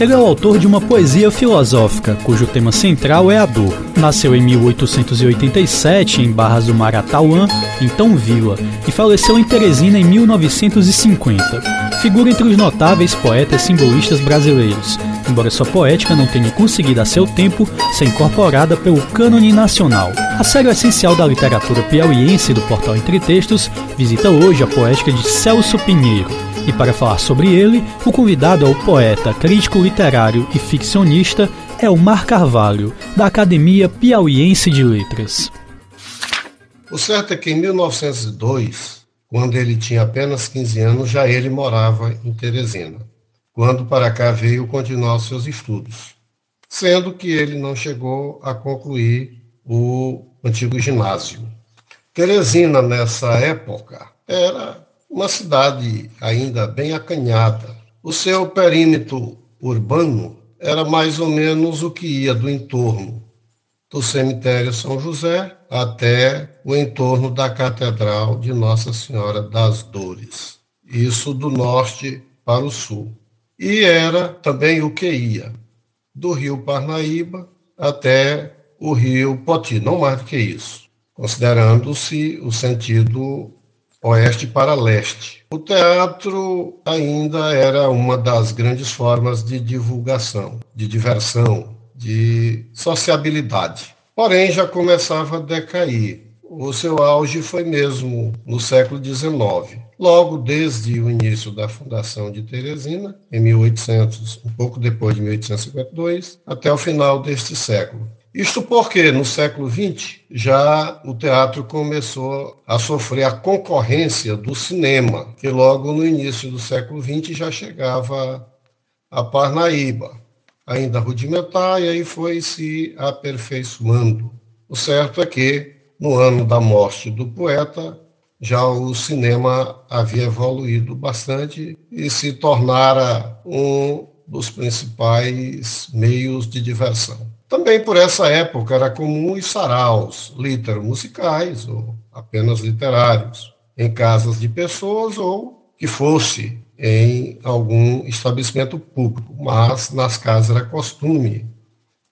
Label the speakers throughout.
Speaker 1: Ele é o autor de uma poesia filosófica, cujo tema central é a dor. Nasceu em 1887 em Barras do Maratauã, então Vila, e faleceu em Teresina em 1950. Figura entre os notáveis poetas simbolistas brasileiros, embora sua poética não tenha conseguido a seu tempo ser incorporada pelo cânone nacional. A série essencial da literatura piauiense do portal Entre Textos visita hoje a poética de Celso Pinheiro. E para falar sobre ele, o convidado é o poeta, crítico literário e ficcionista Elmar Carvalho, da Academia Piauiense de Letras.
Speaker 2: O certo é que em 1902, quando ele tinha apenas 15 anos, já ele morava em Teresina quando para cá veio continuar os seus estudos, sendo que ele não chegou a concluir o antigo ginásio. Teresina, nessa época, era uma cidade ainda bem acanhada. O seu perímetro urbano era mais ou menos o que ia do entorno do cemitério São José até o entorno da Catedral de Nossa Senhora das Dores. Isso do norte para o sul e era também o que ia do rio Parnaíba até o rio Poti, não mais do que isso, considerando-se o sentido oeste para leste. O teatro ainda era uma das grandes formas de divulgação, de diversão, de sociabilidade. Porém, já começava a decair. O seu auge foi mesmo no século XIX. Logo desde o início da fundação de Teresina, em 1800, um pouco depois de 1852, até o final deste século. Isto porque no século XX já o teatro começou a sofrer a concorrência do cinema, que logo no início do século XX já chegava a Parnaíba, ainda rudimentar, e aí foi se aperfeiçoando. O certo é que, no ano da morte do poeta, já o cinema havia evoluído bastante e se tornara um dos principais meios de diversão. Também por essa época era comum os saraus, musicais ou apenas literários, em casas de pessoas ou que fosse em algum estabelecimento público, mas nas casas era costume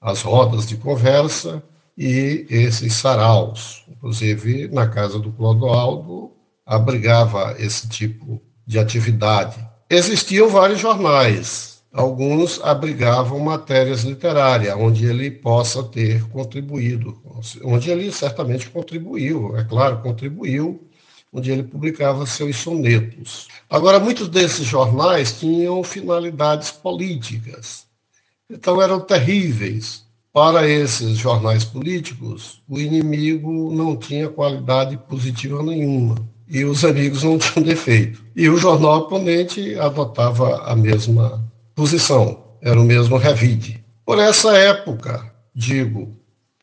Speaker 2: as rodas de conversa e esses saraus. Inclusive, na casa do Clodoaldo, abrigava esse tipo de atividade. Existiam vários jornais, alguns abrigavam matérias literárias, onde ele possa ter contribuído, onde ele certamente contribuiu, é claro, contribuiu, onde ele publicava seus sonetos. Agora, muitos desses jornais tinham finalidades políticas, então eram terríveis, para esses jornais políticos, o inimigo não tinha qualidade positiva nenhuma e os amigos não tinham defeito. E o jornal oponente adotava a mesma posição, era o mesmo revide. Por essa época, digo,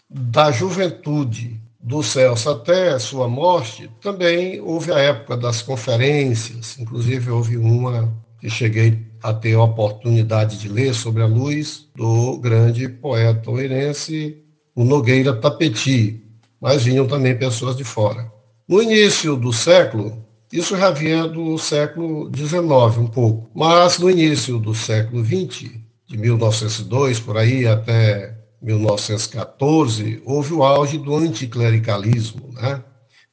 Speaker 2: da juventude do Celso até sua morte, também houve a época das conferências, inclusive houve uma que cheguei a ter a oportunidade de ler sobre a luz do grande poeta oeirense, o Nogueira Tapeti, mas vinham também pessoas de fora. No início do século, isso já vinha do século XIX um pouco, mas no início do século XX, de 1902 por aí até 1914, houve o auge do anticlericalismo. Né?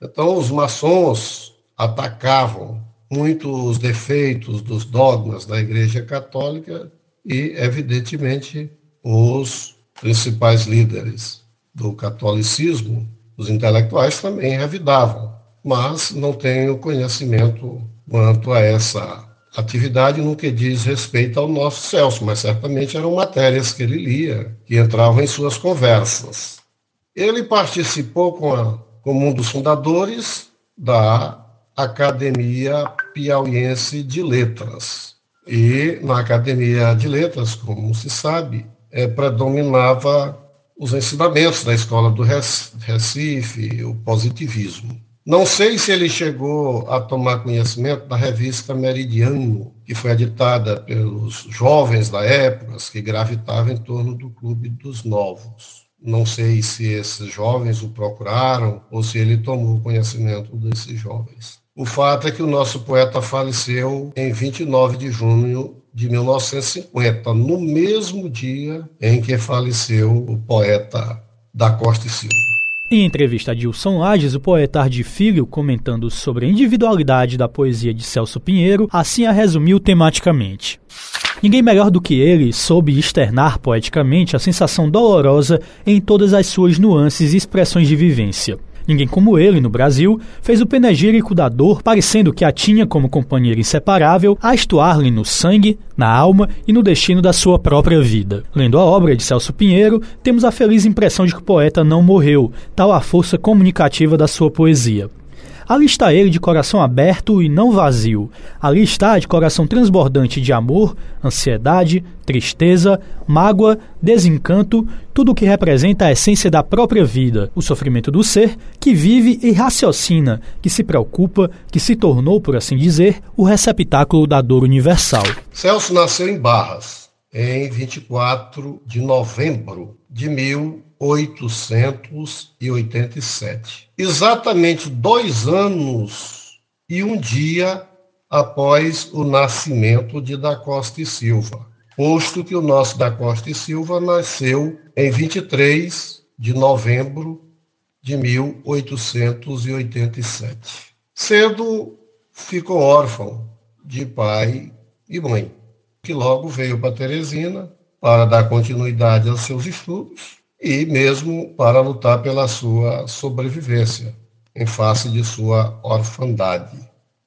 Speaker 2: Então, os maçons atacavam muitos defeitos dos dogmas da Igreja Católica e, evidentemente, os principais líderes do catolicismo, os intelectuais, também revidavam, mas não tenho conhecimento quanto a essa atividade no que diz respeito ao nosso Celso, mas certamente eram matérias que ele lia, que entravam em suas conversas. Ele participou com a, como um dos fundadores da Academia Piauiense de Letras. E na Academia de Letras, como se sabe, é, predominava os ensinamentos da escola do Recife, o positivismo. Não sei se ele chegou a tomar conhecimento da revista Meridiano, que foi editada pelos jovens da época, que gravitavam em torno do Clube dos Novos. Não sei se esses jovens o procuraram ou se ele tomou conhecimento desses jovens. O fato é que o nosso poeta faleceu em 29 de junho de 1950, no mesmo dia em que faleceu o poeta da Costa e Silva.
Speaker 1: Em entrevista a Dilson Lages, o poeta Ardi Filho, comentando sobre a individualidade da poesia de Celso Pinheiro, assim a resumiu tematicamente. Ninguém melhor do que ele soube externar poeticamente a sensação dolorosa em todas as suas nuances e expressões de vivência. Ninguém como ele, no Brasil, fez o penegírico da dor parecendo que a tinha como companheira inseparável a estuar-lhe no sangue, na alma e no destino da sua própria vida. Lendo a obra de Celso Pinheiro, temos a feliz impressão de que o poeta não morreu, tal a força comunicativa da sua poesia. Ali está ele de coração aberto e não vazio. Ali está de coração transbordante de amor, ansiedade, tristeza, mágoa, desencanto, tudo o que representa a essência da própria vida, o sofrimento do ser que vive e raciocina, que se preocupa, que se tornou, por assim dizer, o receptáculo da dor universal.
Speaker 2: Celso nasceu em Barras, em 24 de novembro de 1887. Exatamente dois anos e um dia após o nascimento de Da Costa e Silva, posto que o nosso Da Costa e Silva nasceu em 23 de novembro de 1887. Cedo ficou órfão de pai e mãe, que logo veio para Teresina para dar continuidade aos seus estudos e mesmo para lutar pela sua sobrevivência em face de sua orfandade.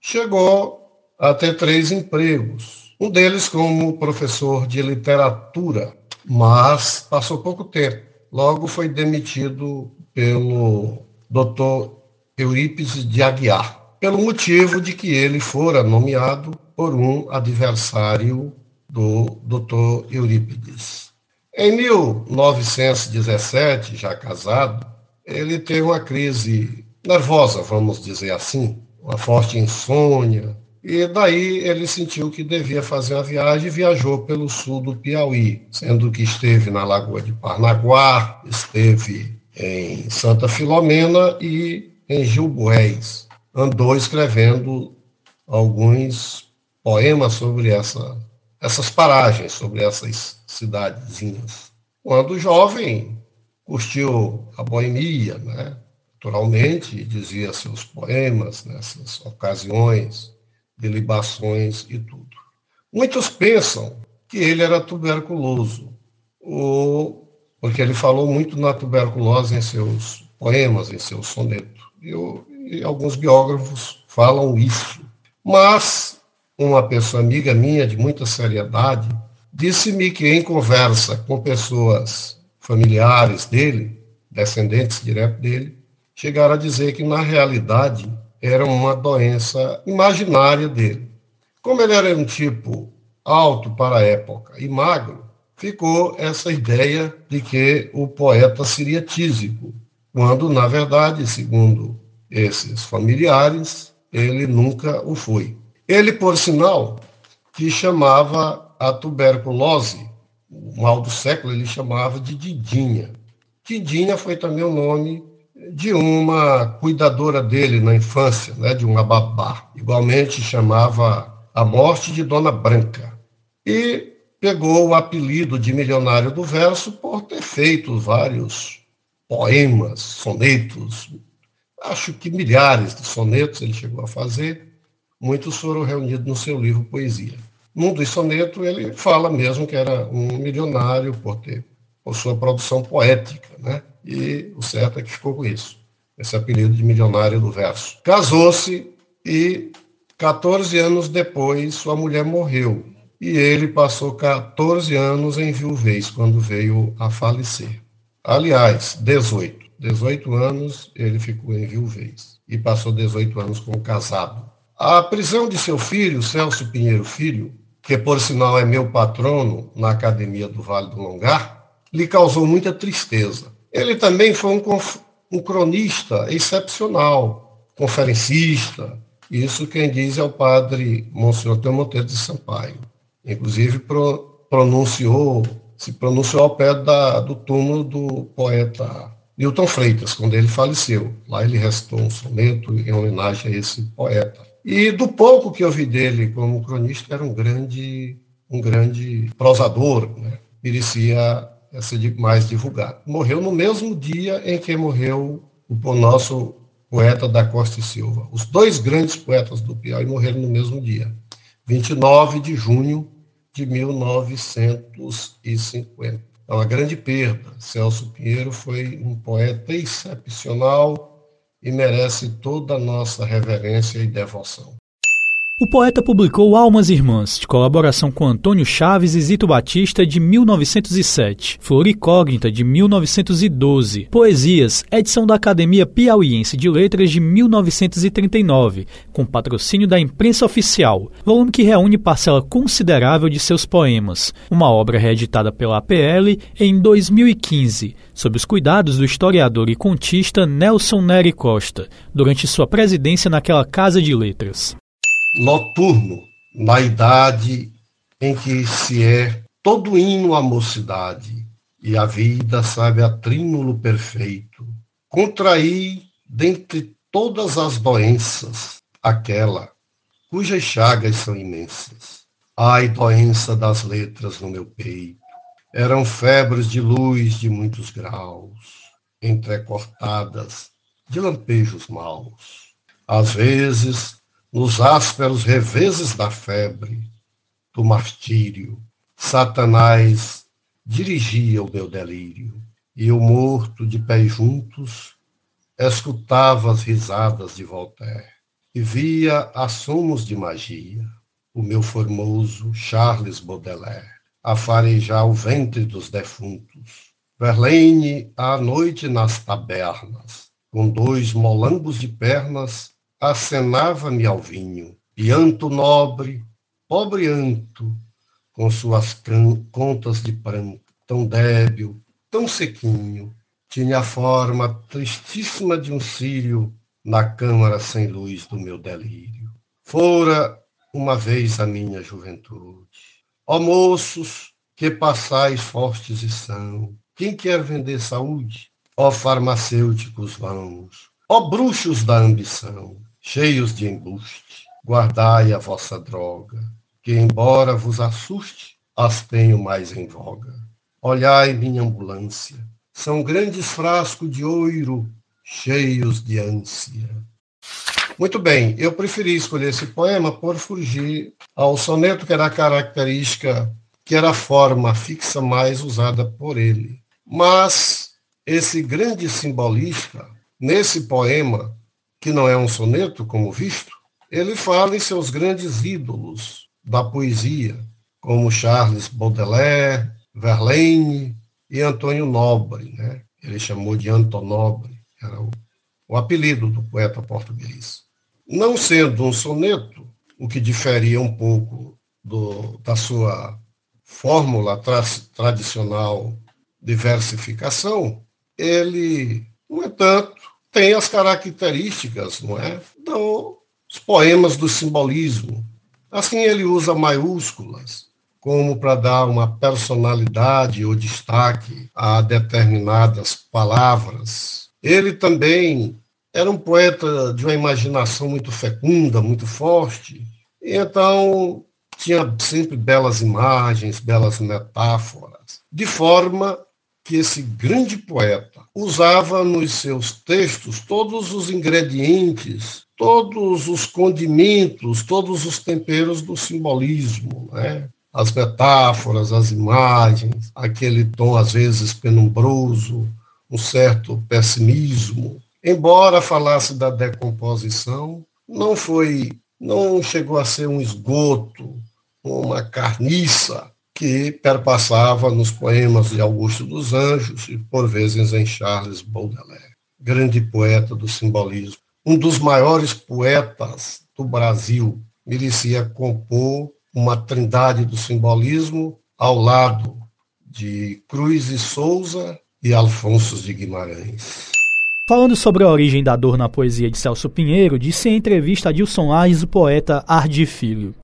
Speaker 2: Chegou a ter três empregos, um deles como professor de literatura, mas passou pouco tempo. Logo foi demitido pelo Dr. Eurípides de Aguiar, pelo motivo de que ele fora nomeado por um adversário do Dr. Eurípides. Em 1917, já casado, ele teve uma crise nervosa, vamos dizer assim, uma forte insônia, e daí ele sentiu que devia fazer uma viagem e viajou pelo sul do Piauí, sendo que esteve na Lagoa de Parnaguá, esteve em Santa Filomena e em Gilboés. Andou escrevendo alguns poemas sobre essa, essas paragens, sobre essas cidadezinhas. Quando jovem, curtiu a boemia, né? naturalmente, dizia seus poemas nessas ocasiões de libações e tudo. Muitos pensam que ele era tuberculoso, ou porque ele falou muito na tuberculose em seus poemas, em seus sonetos. E, e alguns biógrafos falam isso. Mas uma pessoa amiga minha, de muita seriedade, Disse-me que, em conversa com pessoas familiares dele, descendentes direto dele, chegaram a dizer que, na realidade, era uma doença imaginária dele. Como ele era um tipo alto para a época e magro, ficou essa ideia de que o poeta seria tísico, quando, na verdade, segundo esses familiares, ele nunca o foi. Ele, por sinal, que chamava a tuberculose, o mal do século, ele chamava de Didinha. Didinha foi também o nome de uma cuidadora dele na infância, né, de uma babá. Igualmente chamava a morte de Dona Branca. E pegou o apelido de milionário do verso por ter feito vários poemas, sonetos, acho que milhares de sonetos ele chegou a fazer. Muitos foram reunidos no seu livro Poesia. Num dos sonetos, ele fala mesmo que era um milionário por ter por sua produção poética, né? E o certo é que ficou com isso, esse apelido de milionário do verso. Casou-se e 14 anos depois sua mulher morreu e ele passou 14 anos em viuvez quando veio a falecer. Aliás, 18. 18 anos ele ficou em viuvez e passou 18 anos como casado. A prisão de seu filho, Celso Pinheiro Filho, que por sinal é meu patrono na Academia do Vale do Longar, lhe causou muita tristeza. Ele também foi um, um cronista excepcional, conferencista. Isso quem diz é o padre Monsenhor Teomonteiro de Sampaio. Inclusive pro, pronunciou, se pronunciou ao pé da, do túmulo do poeta Newton Freitas, quando ele faleceu. Lá ele restou um soneto em homenagem a esse poeta. E do pouco que eu vi dele como cronista, era um grande um grande prosador, né? merecia ser mais divulgado. Morreu no mesmo dia em que morreu o nosso poeta da Costa e Silva. Os dois grandes poetas do Piauí morreram no mesmo dia, 29 de junho de 1950. É uma grande perda. Celso Pinheiro foi um poeta excepcional e merece toda a nossa reverência e devoção.
Speaker 1: O poeta publicou Almas Irmãs, de colaboração com Antônio Chaves e Zito Batista, de 1907, Floricógnita, de 1912, Poesias, edição da Academia Piauiense de Letras, de 1939, com patrocínio da imprensa oficial, volume que reúne parcela considerável de seus poemas, uma obra reeditada pela APL em 2015, sob os cuidados do historiador e contista Nelson Nery Costa, durante sua presidência naquela Casa de Letras
Speaker 2: noturno, na idade em que se é todo hino à mocidade, e a vida sabe a trínulo perfeito. Contraí, dentre todas as doenças, aquela cujas chagas são imensas. Ai, doença das letras no meu peito, eram febres de luz de muitos graus, entrecortadas de lampejos maus. Às vezes, nos ásperos reveses da febre, do martírio, Satanás dirigia o meu delírio, e eu, morto de pés juntos, escutava as risadas de Voltaire e via assomos de magia o meu formoso Charles Baudelaire a farejar o ventre dos defuntos. Verlaine à noite nas tabernas, com dois molambos de pernas acenava-me ao vinho, e Anto nobre, pobre Anto, com suas contas de pranto, tão débil, tão sequinho, tinha a forma tristíssima de um círio na câmara sem luz do meu delírio. Fora uma vez a minha juventude. Ó moços, que passais fortes e são, quem quer vender saúde? Ó farmacêuticos vãos, ó bruxos da ambição, cheios de embuste, guardai a vossa droga, que embora vos assuste, as tenho mais em voga. Olhai minha ambulância, são grandes frascos de ouro, cheios de ânsia. Muito bem, eu preferi escolher esse poema por fugir ao soneto, que era a característica, que era a forma fixa mais usada por ele. Mas esse grande simbolista, nesse poema, que não é um soneto, como visto, ele fala em seus grandes ídolos da poesia, como Charles Baudelaire, Verlaine e Antônio Nobre. Né? Ele chamou de Antonobre, era o, o apelido do poeta português. Não sendo um soneto, o que diferia um pouco do, da sua fórmula tra tradicional de versificação, ele, no entanto, tem as características, não é, dos poemas do simbolismo. Assim ele usa maiúsculas como para dar uma personalidade ou destaque a determinadas palavras. Ele também era um poeta de uma imaginação muito fecunda, muito forte, então tinha sempre belas imagens, belas metáforas, de forma que esse grande poeta usava nos seus textos todos os ingredientes, todos os condimentos, todos os temperos do simbolismo, né? as metáforas, as imagens, aquele tom às vezes penumbroso, um certo pessimismo. Embora falasse da decomposição, não foi, não chegou a ser um esgoto, uma carniça, que perpassava nos poemas de Augusto dos Anjos e, por vezes, em Charles Baudelaire, grande poeta do simbolismo. Um dos maiores poetas do Brasil, merecia compor uma trindade do simbolismo ao lado de Cruz e Souza e Alfonso de Guimarães.
Speaker 1: Falando sobre a origem da dor na poesia de Celso Pinheiro, disse em entrevista a Dilson Aires o poeta Ardi Filho.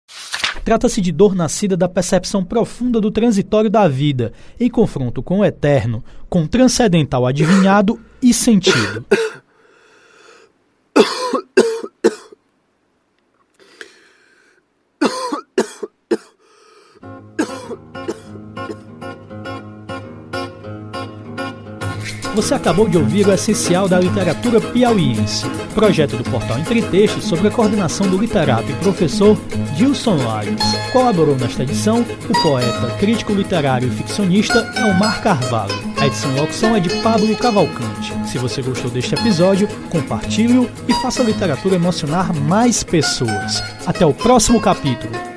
Speaker 1: Trata-se de dor nascida da percepção profunda do transitório da vida, em confronto com o eterno, com transcendental adivinhado e sentido. Você acabou de ouvir o essencial da literatura piauiense, projeto do portal Entre Textos sobre a coordenação do literato e professor Gilson Lages. Colaborou nesta edição o poeta, crítico literário e ficcionista Elmar Carvalho. A edição e locução é de Pablo Cavalcante. Se você gostou deste episódio, compartilhe-o e faça a literatura emocionar mais pessoas. Até o próximo capítulo.